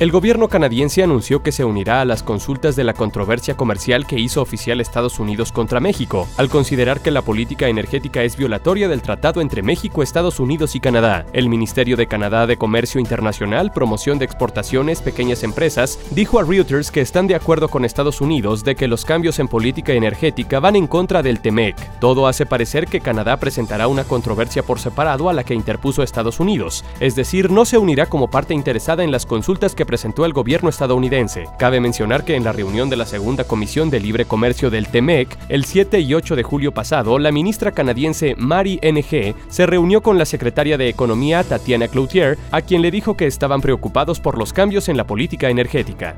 El gobierno canadiense anunció que se unirá a las consultas de la controversia comercial que hizo oficial Estados Unidos contra México, al considerar que la política energética es violatoria del tratado entre México, Estados Unidos y Canadá. El Ministerio de Canadá de Comercio Internacional, Promoción de Exportaciones, Pequeñas Empresas, dijo a Reuters que están de acuerdo con Estados Unidos de que los cambios en política energética van en contra del TEMEC. Todo hace parecer que Canadá presentará una controversia por separado a la que interpuso Estados Unidos, es decir, no se unirá como parte interesada en las consultas que presentó el gobierno estadounidense. Cabe mencionar que en la reunión de la Segunda Comisión de Libre Comercio del TEMEC, el 7 y 8 de julio pasado, la ministra canadiense Mary N.G. se reunió con la secretaria de Economía Tatiana Cloutier, a quien le dijo que estaban preocupados por los cambios en la política energética.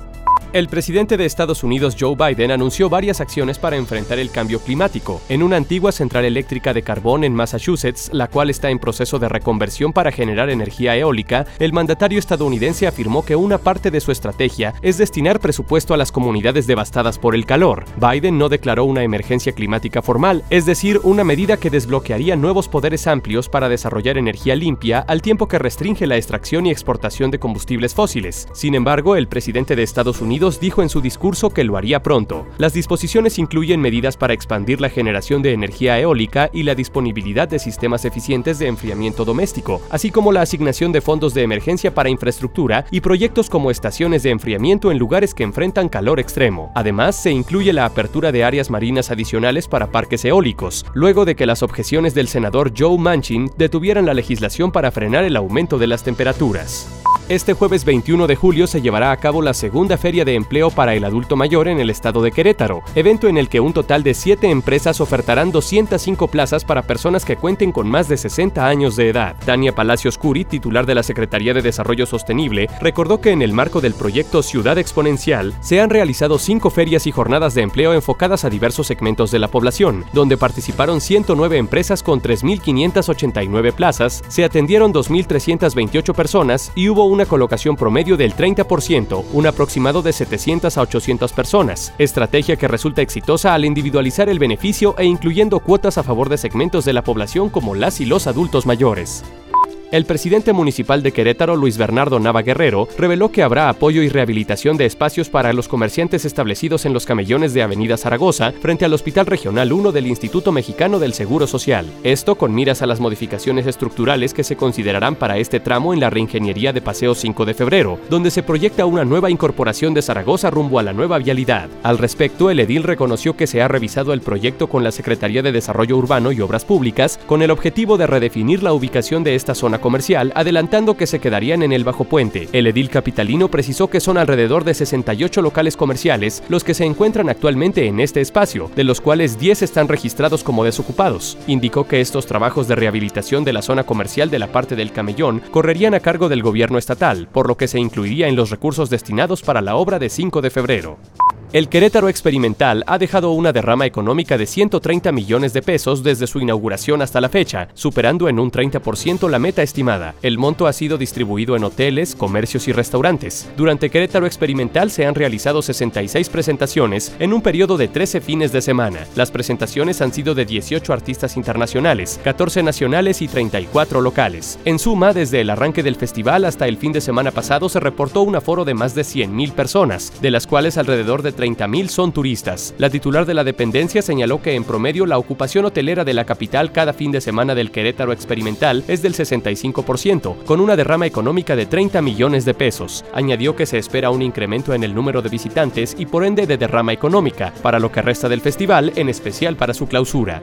El presidente de Estados Unidos, Joe Biden, anunció varias acciones para enfrentar el cambio climático. En una antigua central eléctrica de carbón en Massachusetts, la cual está en proceso de reconversión para generar energía eólica, el mandatario estadounidense afirmó que una parte de su estrategia es destinar presupuesto a las comunidades devastadas por el calor. Biden no declaró una emergencia climática formal, es decir, una medida que desbloquearía nuevos poderes amplios para desarrollar energía limpia al tiempo que restringe la extracción y exportación de combustibles fósiles. Sin embargo, el presidente de Estados Unidos dijo en su discurso que lo haría pronto. Las disposiciones incluyen medidas para expandir la generación de energía eólica y la disponibilidad de sistemas eficientes de enfriamiento doméstico, así como la asignación de fondos de emergencia para infraestructura y proyectos como estaciones de enfriamiento en lugares que enfrentan calor extremo. Además, se incluye la apertura de áreas marinas adicionales para parques eólicos, luego de que las objeciones del senador Joe Manchin detuvieran la legislación para frenar el aumento de las temperaturas. Este jueves 21 de julio se llevará a cabo la segunda Feria de Empleo para el Adulto Mayor en el estado de Querétaro, evento en el que un total de siete empresas ofertarán 205 plazas para personas que cuenten con más de 60 años de edad. Tania Palacios Curi, titular de la Secretaría de Desarrollo Sostenible, recordó que en el marco del proyecto Ciudad Exponencial se han realizado cinco ferias y jornadas de empleo enfocadas a diversos segmentos de la población, donde participaron 109 empresas con 3.589 plazas, se atendieron 2.328 personas y hubo un una colocación promedio del 30%, un aproximado de 700 a 800 personas, estrategia que resulta exitosa al individualizar el beneficio e incluyendo cuotas a favor de segmentos de la población como las y los adultos mayores. El presidente municipal de Querétaro, Luis Bernardo Nava Guerrero, reveló que habrá apoyo y rehabilitación de espacios para los comerciantes establecidos en los camellones de Avenida Zaragoza frente al Hospital Regional 1 del Instituto Mexicano del Seguro Social. Esto con miras a las modificaciones estructurales que se considerarán para este tramo en la reingeniería de Paseo 5 de Febrero, donde se proyecta una nueva incorporación de Zaragoza rumbo a la nueva vialidad. Al respecto, el edil reconoció que se ha revisado el proyecto con la Secretaría de Desarrollo Urbano y Obras Públicas con el objetivo de redefinir la ubicación de esta zona comercial, adelantando que se quedarían en el Bajo Puente. El edil capitalino precisó que son alrededor de 68 locales comerciales los que se encuentran actualmente en este espacio, de los cuales 10 están registrados como desocupados. Indicó que estos trabajos de rehabilitación de la zona comercial de la parte del camellón correrían a cargo del gobierno estatal, por lo que se incluiría en los recursos destinados para la obra de 5 de febrero. El Querétaro Experimental ha dejado una derrama económica de 130 millones de pesos desde su inauguración hasta la fecha, superando en un 30% la meta estimada. El monto ha sido distribuido en hoteles, comercios y restaurantes. Durante Querétaro Experimental se han realizado 66 presentaciones en un periodo de 13 fines de semana. Las presentaciones han sido de 18 artistas internacionales, 14 nacionales y 34 locales. En suma, desde el arranque del festival hasta el fin de semana pasado se reportó un aforo de más de 100.000 personas, de las cuales alrededor de 30.000 son turistas. La titular de la dependencia señaló que en promedio la ocupación hotelera de la capital cada fin de semana del Querétaro experimental es del 65%, con una derrama económica de 30 millones de pesos. Añadió que se espera un incremento en el número de visitantes y por ende de derrama económica, para lo que resta del festival, en especial para su clausura.